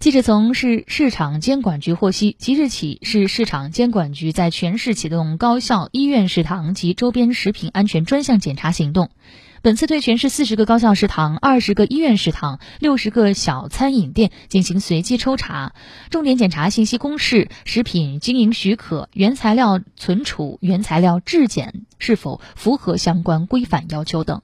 记者从市市场监管局获悉即日起市市场监管局在全市启动高校医院食堂及周边食品安全专项检查行动。本次对全市四十个高校食堂二十个医院食堂六十个小餐饮店进行随机抽查。重点检查信息公示食品经营许可原材料存储原材料质检是否符合相关规范要求等。